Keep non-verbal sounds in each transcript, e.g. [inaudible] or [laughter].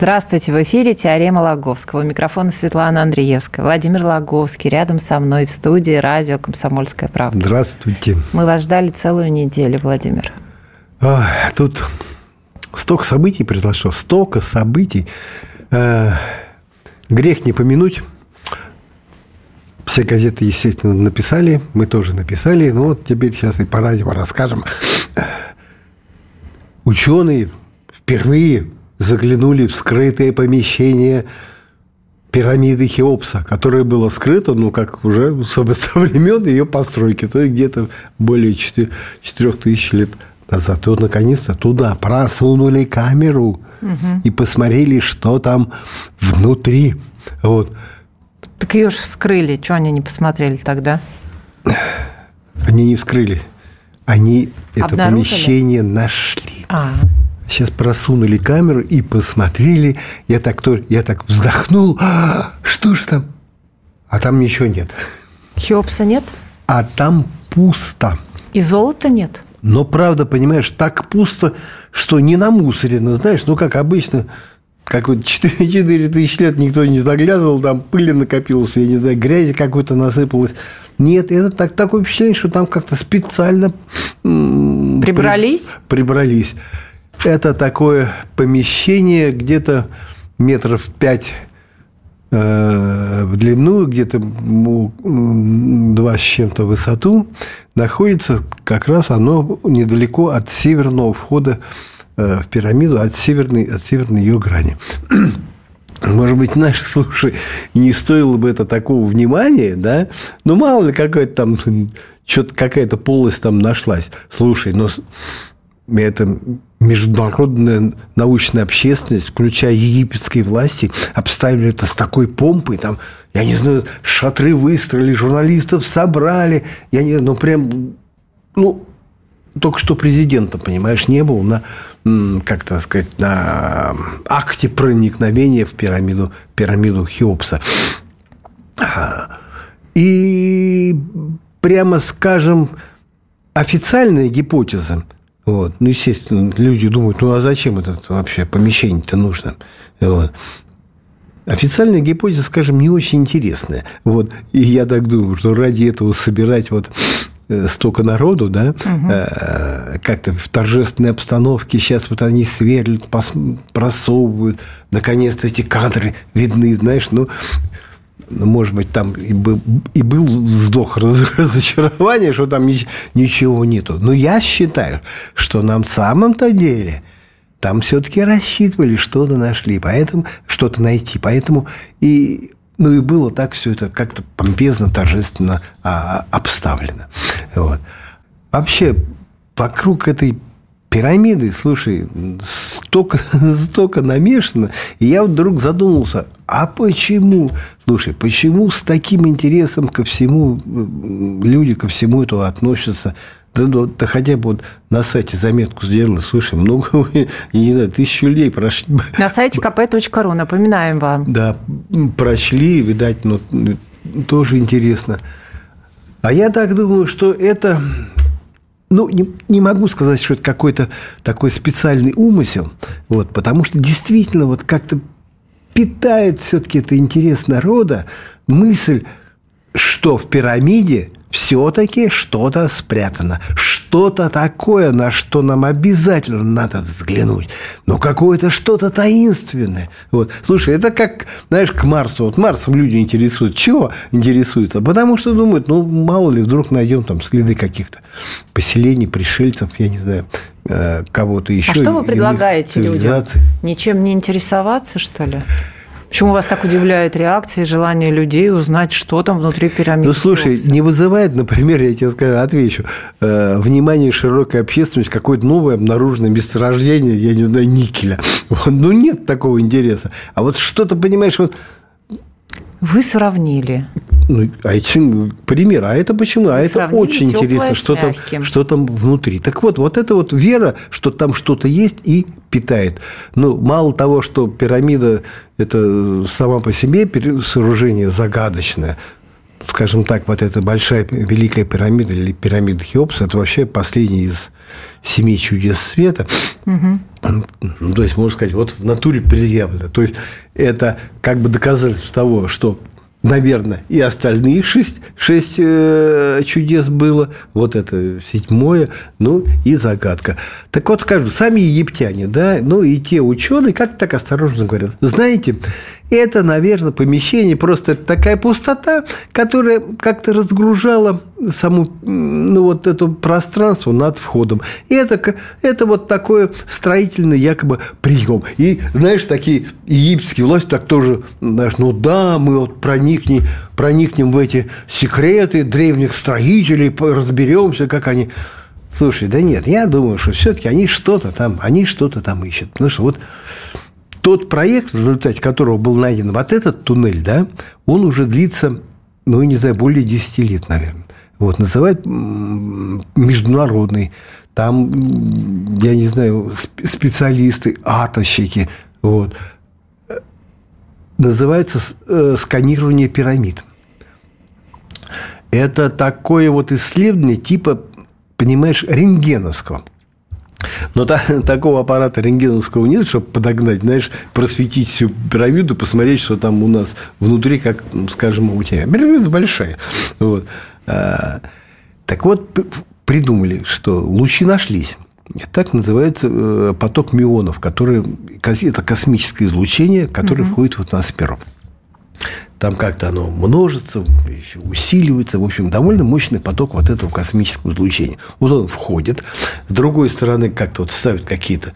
Здравствуйте, в эфире «Теорема Лаговского». У микрофона Светлана Андреевская. Владимир Лаговский рядом со мной в студии радио «Комсомольская правда». Здравствуйте. Мы вас ждали целую неделю, Владимир. А, тут столько событий произошло, столько событий. А, грех не помянуть. Все газеты, естественно, написали, мы тоже написали. Ну вот теперь сейчас и по радио расскажем. Ученые впервые заглянули в скрытое помещение пирамиды Хеопса, которое было скрыто, ну, как уже [laughs] со времен ее постройки, то есть где-то более 4, 4 тысяч лет назад. И вот, наконец-то, туда просунули камеру угу. и посмотрели, что там внутри. Вот. Так ее же вскрыли. Чего они не посмотрели тогда? Они не вскрыли. Они это помещение нашли. А сейчас просунули камеру и посмотрели. Я так, я так вздохнул. А, что же там? А там ничего нет. Хеопса нет? А там пусто. И золота нет? Но правда, понимаешь, так пусто, что не намусорено, знаешь, ну, как обычно, как вот 4, 4 тысячи лет никто не заглядывал, там пыли накопилось, я не знаю, грязи какой-то насыпалось. Нет, это так, такое впечатление, что там как-то специально... Прибрались? При, прибрались. Это такое помещение где-то метров пять э, в длину, где-то два с чем-то высоту, находится как раз оно недалеко от северного входа э, в пирамиду, от северной, от северной ее грани. [clears throat] Может быть, наши [laughs] слушай, не стоило бы это такого внимания, да? Ну, мало ли, какая-то там, что-то какая-то полость там нашлась. Слушай, но это международная научная общественность, включая египетские власти, обставили это с такой помпой, там, я не знаю, шатры выстроили, журналистов собрали, я не знаю, ну, прям, ну, только что президента, понимаешь, не был на, как так сказать, на акте проникновения в пирамиду, пирамиду Хеопса. И прямо скажем, официальная гипотеза – вот. Ну, естественно, люди думают, ну а зачем это вообще помещение-то нужно? Вот. Официальная гипотеза, скажем, не очень интересная. Вот. И я так думаю, что ради этого собирать вот э, столько народу, да, угу. как-то в торжественной обстановке. Сейчас вот они сверлят, просовывают. Наконец-то эти кадры видны, знаешь, ну, ну, может быть, там и, был, и был вздох [laughs] разочарования, что там ничего нету. Но я считаю, что на самом-то деле там все-таки рассчитывали, что-то нашли, поэтому что-то найти. Поэтому и ну и было так все это как-то помпезно, торжественно а, обставлено. Вот. Вообще, вокруг этой пирамиды, слушай, столько, [laughs] столько намешано. И я вдруг задумался, а почему? Слушай, почему с таким интересом ко всему люди ко всему этому относятся? Да, да, да хотя бы вот на сайте заметку сделали, слушай, много, [laughs] я не знаю, тысячу людей прошли. На сайте kp.ru, напоминаем вам. Да, прочли, видать, ну, тоже интересно. А я так думаю, что это ну, не, не могу сказать, что это какой-то такой специальный умысел, вот, потому что действительно вот как-то питает все-таки это интерес народа мысль, что в пирамиде все-таки что-то спрятано, что-то такое, на что нам обязательно надо взглянуть. Но какое-то что-то таинственное. Вот. Слушай, это как, знаешь, к Марсу. Вот Марсом люди интересуют. Чего интересуются? Потому что думают, ну, мало ли, вдруг найдем там следы каких-то поселений, пришельцев, я не знаю, э, кого-то еще. А что вы предлагаете людям? Ничем не интересоваться, что ли? Почему вас так удивляет реакция и желание людей узнать, что там внутри пирамиды? Ну, слушай, Хеопса? не вызывает, например, я тебе скажу, отвечу, э, внимание широкой общественности, какое-то новое обнаруженное месторождение, я не знаю, никеля. Ну, нет такого интереса. А вот что-то, понимаешь, вот вы сравнили. Ну, а это пример. А это почему? А это очень интересно, что там, что там внутри. Так вот, вот эта вот вера, что там что-то есть и питает. Ну, мало того, что пирамида – это сама по себе сооружение загадочное, скажем так, вот эта большая великая пирамида или пирамида Хеопса, это вообще последний из семи чудес света. Угу. Ну, то есть, можно сказать, вот в натуре предъявлено. То есть, это как бы доказательство того, что наверное, и остальные шесть, шесть э, чудес было. Вот это седьмое, ну и загадка. Так вот скажу, сами египтяне, да, ну и те ученые, как так осторожно говорят, знаете, это, наверное, помещение, просто такая пустота, которая как-то разгружала саму, ну, вот это пространство над входом. И это, это вот такой строительный якобы прием. И, знаешь, такие египетские власти так тоже, знаешь, ну да, мы вот проникнем, проникнем в эти секреты древних строителей, разберемся, как они... Слушай, да нет, я думаю, что все-таки они что-то там, они что-то там ищут. Потому что вот тот проект, в результате которого был найден вот этот туннель, да, он уже длится, ну, не знаю, более 10 лет, наверное. Вот, называют международный. Там, я не знаю, специалисты, атомщики. Вот. Называется э, сканирование пирамид. Это такое вот исследование типа, понимаешь, рентгеновского – но та, такого аппарата рентгеновского нет, чтобы подогнать, знаешь, просветить всю пирамиду, посмотреть, что там у нас внутри, как, скажем, у тебя. Пирамида большая. Вот. А, так вот, придумали, что лучи нашлись. Так называется э, поток мионов, который это космическое излучение, которое угу. входит в атмосферу там как-то оно множится, еще усиливается. В общем, довольно мощный поток вот этого космического излучения. Вот он входит. С другой стороны, как-то вот ставят какие-то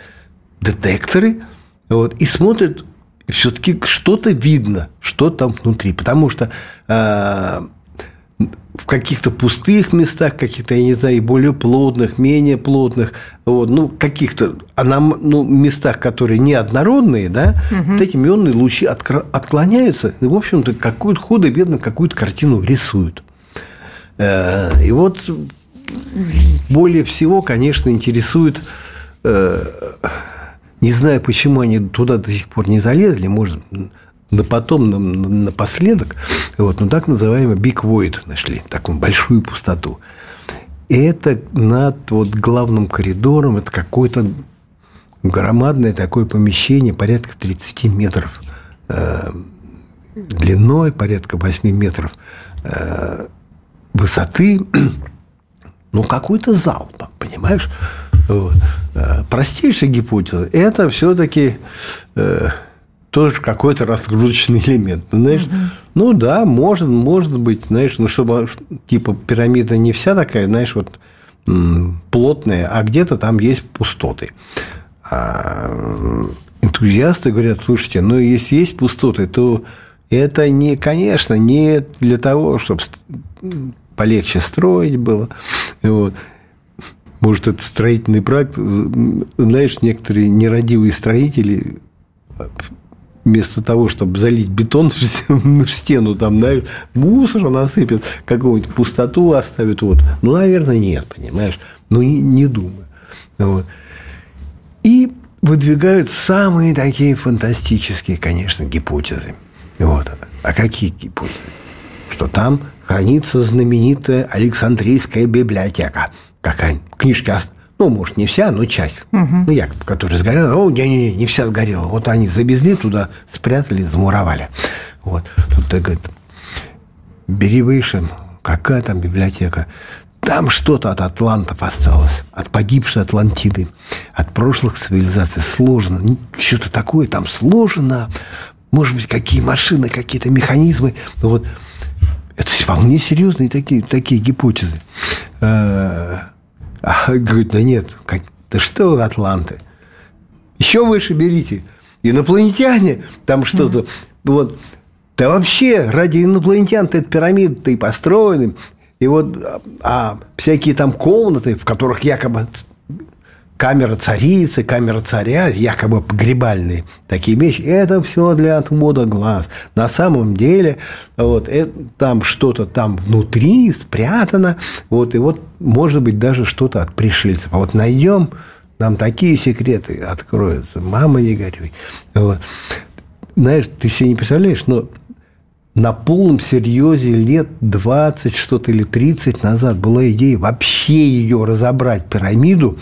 детекторы вот, и смотрят, все-таки что-то видно, что там внутри. Потому что э, в каких-то пустых местах, каких-то, я не знаю, более плотных, менее плотных, вот, ну, каких-то а нам, ну, местах, которые неоднородные, да, угу. вот эти мионные лучи отклоняются, и, в общем-то, какую-то худо-бедно какую-то картину рисуют. Э, и вот более всего, конечно, интересует э, не знаю, почему они туда до сих пор не залезли, может, на потом, на, напоследок, вот, ну, так называемый Big Void нашли, такую большую пустоту. И это над вот главным коридором, это какое-то громадное такое помещение, порядка 30 метров э, длиной, порядка 8 метров э, высоты. Ну, какой-то зал, понимаешь? Вот. Э, простейшая гипотеза – это все-таки э, тоже какой-то разгрузочный элемент. Ну, знаешь, угу. ну да, может, может быть, знаешь, ну чтобы типа пирамида не вся такая, знаешь, вот плотная, а где-то там есть пустоты. А энтузиасты говорят, слушайте, ну если есть пустоты, то это не, конечно, не для того, чтобы полегче строить было. Вот. Может, это строительный проект. Знаешь, некоторые нерадивые строители вместо того, чтобы залить бетон [laughs] в стену, там, знаешь, мусор насыпят, какую-нибудь пустоту оставят. Вот. Ну, наверное, нет, понимаешь? Ну, не, не думаю. Вот. И выдвигают самые такие фантастические, конечно, гипотезы. Вот. А какие гипотезы? Что там хранится знаменитая Александрийская библиотека. Какая книжки ну, может, не вся, но часть. Угу. Ну, якобы, которая сгорела. О, не-не-не, не вся сгорела. Вот они завезли туда, спрятали, замуровали. Вот. Тут ты говорит, бери выше, какая там библиотека? Там что-то от атлантов осталось, от погибшей Атлантиды, от прошлых цивилизаций сложено. Что-то такое там сложено. Может быть, какие машины, какие-то механизмы. Ну, вот. Это вполне серьезные такие, такие гипотезы. А говорит, да нет, как, да что атланты? Еще выше берите. Инопланетяне, там что-то. вот, да вообще ради инопланетян-то эта пирамида-то и построены. И вот а всякие там комнаты, в которых якобы камера царицы, камера царя, якобы погребальные такие вещи, это все для отвода глаз. На самом деле, вот, это, там что-то там внутри спрятано, вот, и вот, может быть, даже что-то от пришельцев. А вот найдем, нам такие секреты откроются. Мама, не горюй. Вот. Знаешь, ты себе не представляешь, но на полном серьезе лет 20 что-то или 30 назад была идея вообще ее разобрать, пирамиду,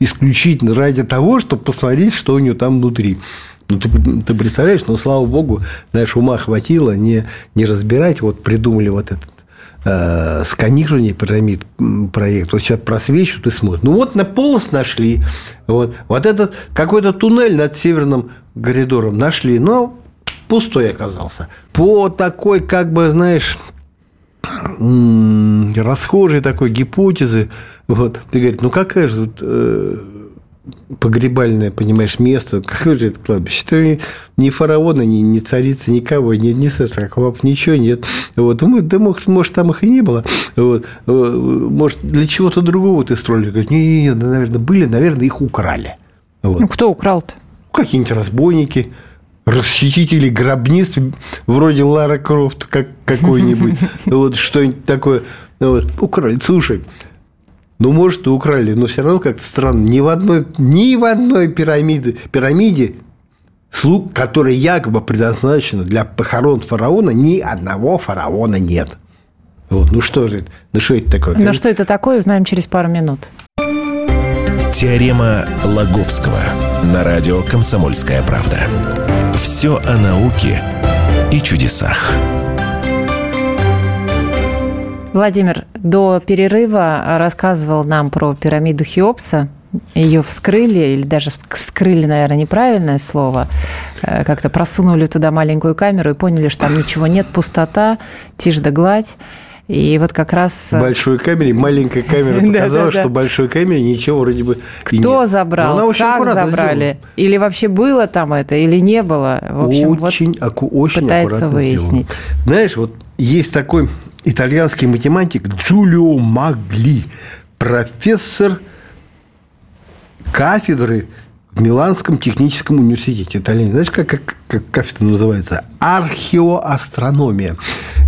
исключительно ради того, чтобы посмотреть, что у нее там внутри. Ну, ты, ты представляешь, ну, слава богу, знаешь, ума хватило не, не разбирать, вот придумали вот этот э, сканирование пирамид проект. Вот сейчас просвечивают и смотрят. Ну, вот на полос нашли. Вот, вот этот какой-то туннель над северным коридором нашли. Но пустой оказался. По такой, как бы, знаешь, расхожей такой гипотезы, вот, ты говоришь, ну какая же тут э, погребальное, понимаешь, место, какое же это кладбище? Это ни фараона, ни, ни царицы, никого, ни, ни сатраков, ничего нет. Вот. Думаю, да, может, может, там их и не было. Вот. Э, может, для чего-то другого ты строили? Говорит, не, не, не, наверное, были, наверное, их украли. Вот. Ну, кто украл-то? Какие-нибудь разбойники, расхитители гробниц, вроде Лара Крофт как, какой-нибудь, [laughs] вот что-нибудь такое. Вот, украли. Слушай, ну, может, и украли, но все равно как-то странно. Ни в одной, ни в одной пирамиде, пирамиде слуг, которая якобы предназначена для похорон фараона, ни одного фараона нет. Вот, ну что же это? Ну что это такое? Ну что это такое, узнаем через пару минут. Теорема Лаговского на радио «Комсомольская правда». Все о науке и чудесах. Владимир до перерыва рассказывал нам про пирамиду Хеопса. Ее вскрыли, или даже вскрыли, наверное, неправильное слово. Э, как-то просунули туда маленькую камеру и поняли, что там ничего нет, пустота, тишь да гладь. И вот как раз... В большой камере, маленькая камера [laughs] показала, что в большой камере ничего вроде бы Кто забрал, как забрали, или вообще было там это, или не было. В общем, очень, вот очень пытается выяснить. Знаешь, вот есть такой итальянский математик Джулио Магли, профессор кафедры в Миланском техническом университете Италии. Знаешь, как, как, как кафедра называется? Археоастрономия.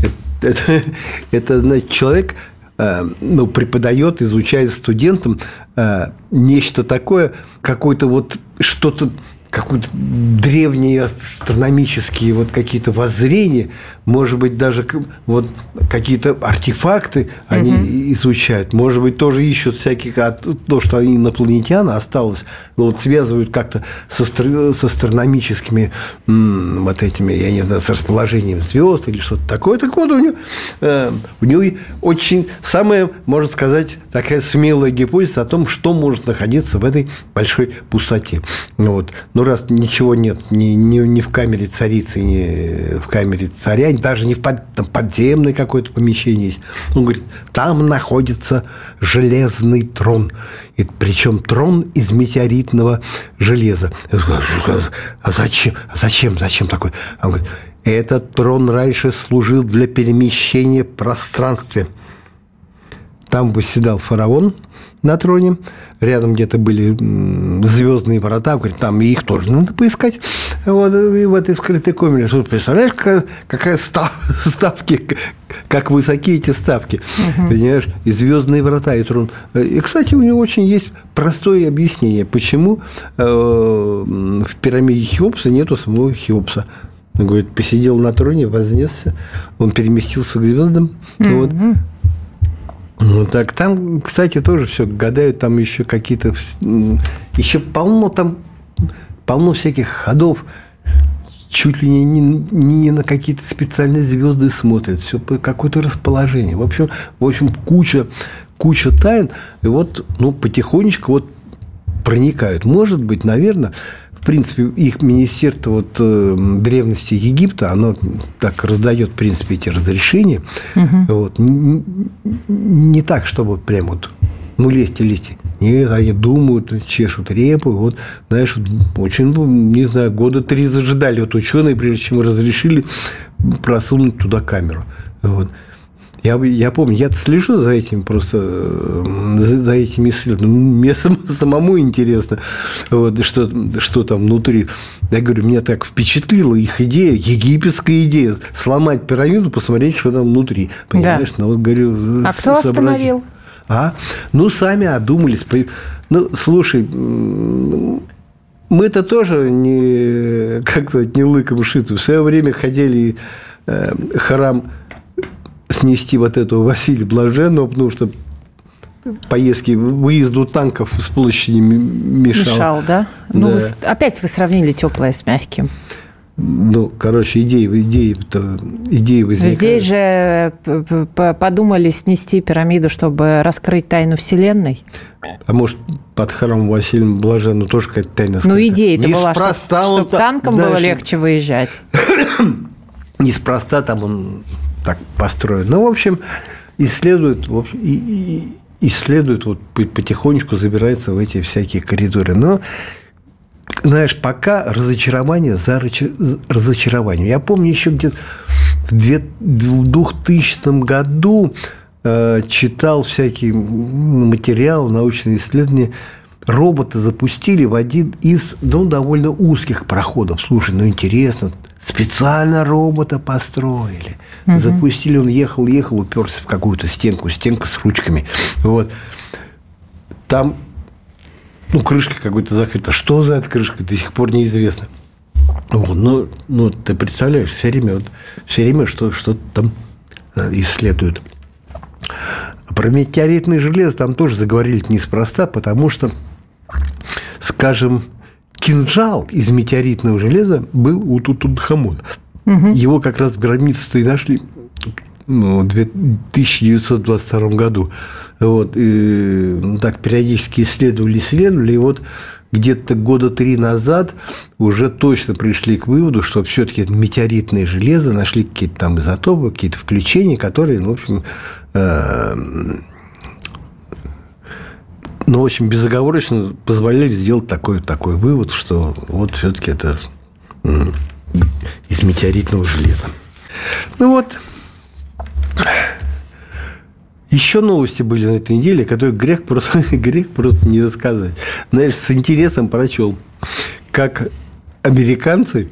Это, это, [laughs] это значит, человек э, ну, преподает, изучает студентам э, нечто такое, какое-то вот что-то какие-то древние астрономические вот какие-то воззрения, может быть, даже вот какие-то артефакты они угу. изучают, может быть, тоже ищут всякие, то, что инопланетяне осталось, вот связывают как-то с, астро, с астрономическими вот этими, я не знаю, с расположением звезд или что-то такое. Так вот, у него, э, у него очень самая, можно сказать, такая смелая гипотеза о том, что может находиться в этой большой пустоте. Вот. Но раз ничего нет ни, ни, ни в камере царицы, ни в камере царя, даже не в под, там, подземное какое-то помещение есть. Он говорит, там находится железный трон. И, причем трон из метеоритного железа. А зачем? А зачем? Зачем такой? Он говорит, этот трон раньше служил для перемещения в пространстве. Там восседал фараон – на троне. Рядом где-то были звездные врата. Говорит, там их тоже надо поискать. Вот, и в этой скрытой комнате. Тут представляешь, какая, какая став, [laughs] ставки, как высоки эти ставки. Угу. Понимаешь? И звездные врата, и трон. И, кстати, у него очень есть простое объяснение, почему э, в пирамиде Хеопса нету самого Хеопса. Он говорит, посидел на троне, вознесся, он переместился к звездам. Mm-hmm. Вот. Ну так, там, кстати, тоже все гадают, там еще какие-то, еще полно там, полно всяких ходов, чуть ли не, не, не на какие-то специальные звезды смотрят, все по какое-то расположение. В общем, в общем, куча, куча тайн, и вот, ну, потихонечку вот проникают. Может быть, наверное, в принципе, их министерство вот, э, древности Египта, оно так раздает, в принципе, эти разрешения. Угу. Вот. Не, не так, чтобы прям вот, ну, лезьте, лезьте. Нет, они думают, чешут репу. Вот, знаешь, очень, ну, не знаю, года три зажидали вот ученые, прежде чем разрешили просунуть туда камеру. Вот. Я, я помню, я слежу за этим просто, за, за этими исследованиями. Мне [laughs] самому интересно, вот, что, что там внутри. Я говорю, меня так впечатлила их идея, египетская идея, сломать пирамиду, посмотреть, что там внутри. Понимаешь? Да. Ну, вот, говорю, а кто остановил? А? Ну, сами одумались. Ну, слушай, мы-то тоже не как-то не лыком шиты. В свое время ходили э, храм снести вот этого Василия Блаженного, потому что поездки, выезду танков с площади мешал. Мешал, да? Ну, да. Ну, вы, опять вы сравнили теплое с мягким. Ну, короче, идеи, идеи, идеи возникают. Здесь же э, подумали снести пирамиду, чтобы раскрыть тайну Вселенной. А может, под храмом Василия Блаженного тоже какая-то тайна скрыта? Ну, идея-то была, чтобы, чтобы танком знаешь, было легче выезжать. [coughs] Неспроста там он так построен. Ну, в общем, исследует, в общем, и, и, исследует, вот потихонечку забирается в эти всякие коридоры. Но знаешь, пока разочарование за разочарованием. Я помню еще где-то в 2000 году э, читал всякие материалы, научные исследования. Робота запустили в один из ну, довольно узких проходов. Слушай, ну интересно, специально робота построили. Угу. Запустили, он ехал, ехал, уперся в какую-то стенку, стенка с ручками. Вот. Там ну, крышка какой-то закрыта. Что за эта крышка, до сих пор неизвестно. Вот, ну, ну, ты представляешь, все время, вот, все время что, что там э, исследуют. Про метеоритное железо там тоже заговорили неспроста, потому что, скажем, кинжал из метеоритного железа был у Тутанхамона. Угу. Его как раз в гробнице и нашли ну, в 1922 году. Вот, и, ну, так периодически исследовали, исследовали, и вот где-то года три назад уже точно пришли к выводу, что все-таки метеоритное железо нашли какие-то там изотопы, какие-то включения, которые, ну, в общем, э, ну, в общем, безоговорочно позволяли сделать такой, такой вывод, что вот все-таки это из метеоритного железа. Ну вот, еще новости были на этой неделе, которые грех просто, [laughs] грех просто не рассказать. Знаешь, с интересом прочел, как американцы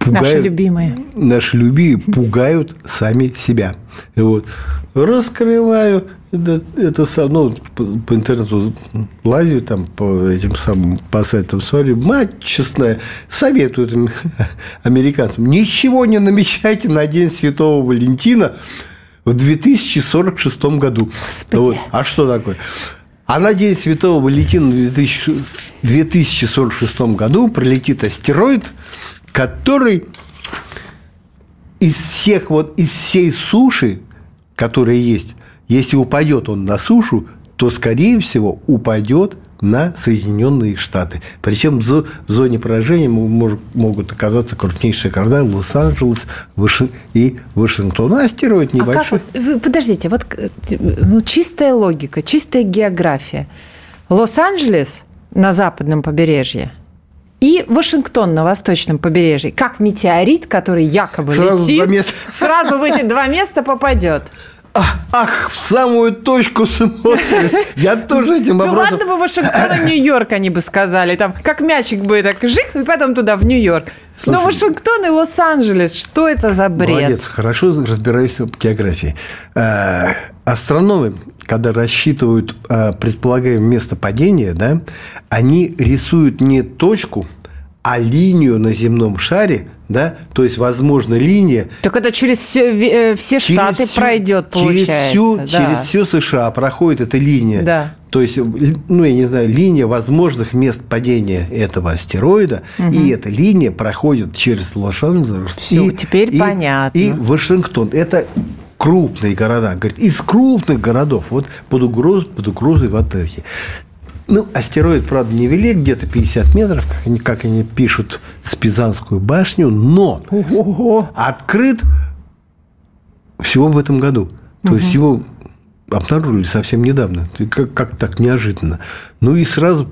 пугают, наши любимые. Наши любимые пугают сами себя. Вот. Раскрываю это, это ну, по, по интернету лазю, там по этим самым по сайтам смотрю, мать честная, советуют [laughs] американцам, ничего не намечайте на День Святого Валентина, в 2046 году. Вот. А что такое? А на День Святого Валентина в 2046 году пролетит астероид, который из всех вот из всей суши, которая есть, если упадет он на сушу, то, скорее всего, упадет на Соединенные Штаты. Причем в зоне поражения могут оказаться крупнейшие города Лос-Анджелес и Вашингтон. А астероид небольшой. А как, вы, подождите, вот ну, чистая логика, чистая география. Лос-Анджелес на западном побережье и Вашингтон на восточном побережье. Как метеорит, который якобы сразу летит, сразу в эти два места попадет ах, в самую точку смотрит. Я тоже этим вопросом... Ну ладно бы Вашингтон и Нью-Йорк, они бы сказали. Там, как мячик бы так жих, и потом туда, в Нью-Йорк. Но Вашингтон и Лос-Анджелес, что это за бред? Молодец, хорошо разбираешься в географии. Э, астрономы, когда рассчитывают э, предполагаемое место падения, да, они рисуют не точку, а линию на земном шаре, да, то есть, возможно, линия... Так это через все, э, все штаты через пройдет, получается. Через всю, да. через всю США проходит эта линия. Да. То есть, ну, я не знаю, линия возможных мест падения этого астероида, угу. и эта линия проходит через Лос-Анджелес. Все, и, теперь и, понятно. И Вашингтон. Это крупные города. Говорит, из крупных городов вот под угрозой, под угрозой вот эти. Ну, астероид, правда, невелик, где-то 50 метров, как они, как они пишут, с Пизанскую башню, но Ого. открыт всего в этом году. То угу. есть его обнаружили совсем недавно. Как, как так неожиданно. Ну и сразу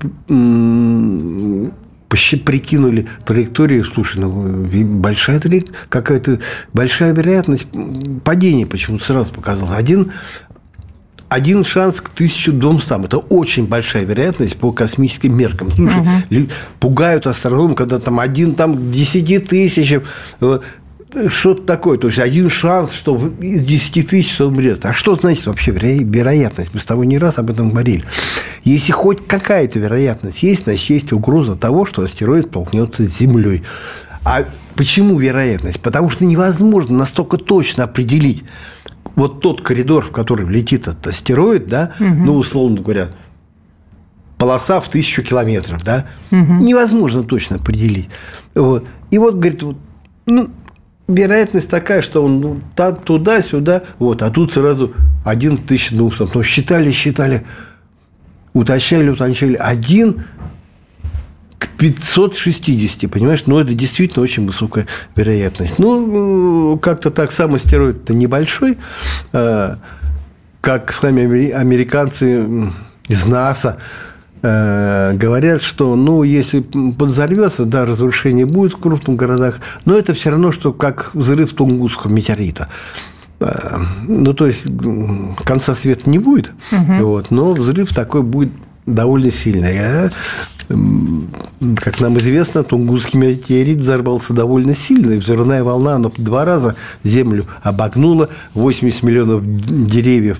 прикинули траекторию, слушай, ну, большая какая-то большая вероятность падения почему-то сразу показалось. Один, один шанс к тысячу двумстам. Это очень большая вероятность по космическим меркам. Слушай, угу. пугают астрономы, когда там один там к десяти тысячам что-то такое. То есть один шанс, что из 10 тысяч умрет. А что значит вообще вероятность? Мы с тобой не раз об этом говорили. Если хоть какая-то вероятность есть, значит, есть угроза того, что астероид столкнется с Землей. А почему вероятность? Потому что невозможно настолько точно определить вот тот коридор, в который летит этот астероид, да, угу. ну, условно говоря, полоса в тысячу километров, да, угу. невозможно точно определить. Вот. И вот, говорит, вот, ну, вероятность такая, что он ну, туда-сюда, вот, а тут сразу один тысяч двухсот. Ну, считали, считали, уточняли, уточняли. Один к 560, понимаешь? Ну, это действительно очень высокая вероятность. Ну, как-то так сам астероид-то небольшой, а, как с нами американцы из НАСА Э, говорят, что, ну, если подзорвется, да, разрушение будет в крупных городах, но это все равно, что как взрыв Тунгусского метеорита. Э, ну, то есть, конца света не будет, угу. вот, но взрыв такой будет довольно сильный. Как нам известно, Тунгусский метеорит взорвался довольно сильно, и взрывная волна, она два раза Землю обогнула, 80 миллионов деревьев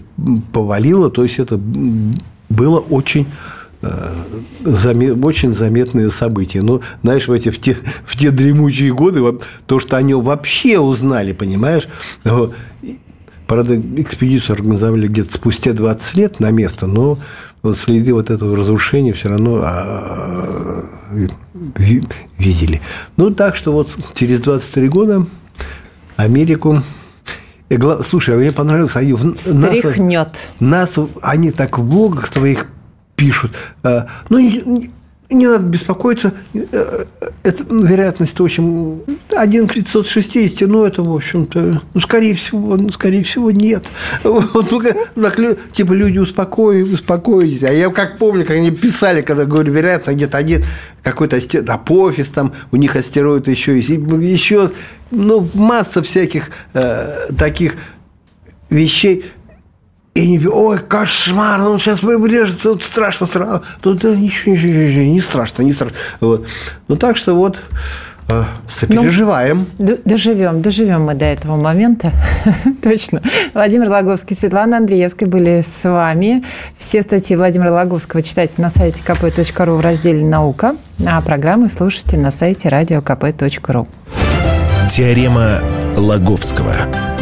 повалило, то есть это было очень очень заметные события. Но, знаешь, в, эти, в, те, в те дремучие годы то, что они вообще узнали, понимаешь, Правда, экспедицию организовали где-то спустя 20 лет на место, но вот следы вот этого разрушения все равно а, видели. Ну, так что вот через 23 года Америку Слушай, а мне понравилось, они Стряхнет. Нас, нас, они так в блогах своих пишут. Э, ну, не, надо беспокоиться. Э, это вероятность очень... 1 к 560, ну, это, в общем-то, ну, скорее всего, ну, скорее всего, нет. Вот, ну, так, типа, люди, успокойтесь, успокойтесь. А я как помню, как они писали, когда говорю, вероятно, где-то один какой-то астероид, Апофис, там, у них астероид еще есть, еще, ну, масса всяких э, таких вещей, и не ой, кошмар, ну сейчас выбрежет, тут страшно, страшно. Тут да, ничего, ничего, ничего, не страшно, не страшно. Вот. Ну так что вот э, сопереживаем. Ну, доживем, доживем мы до этого момента. [laughs] Точно. Владимир Логовский, Светлана Андреевская были с вами. Все статьи Владимира Логовского читайте на сайте kp.ru в разделе «Наука», а программы слушайте на сайте radiokp.ru. Теорема Лаговского.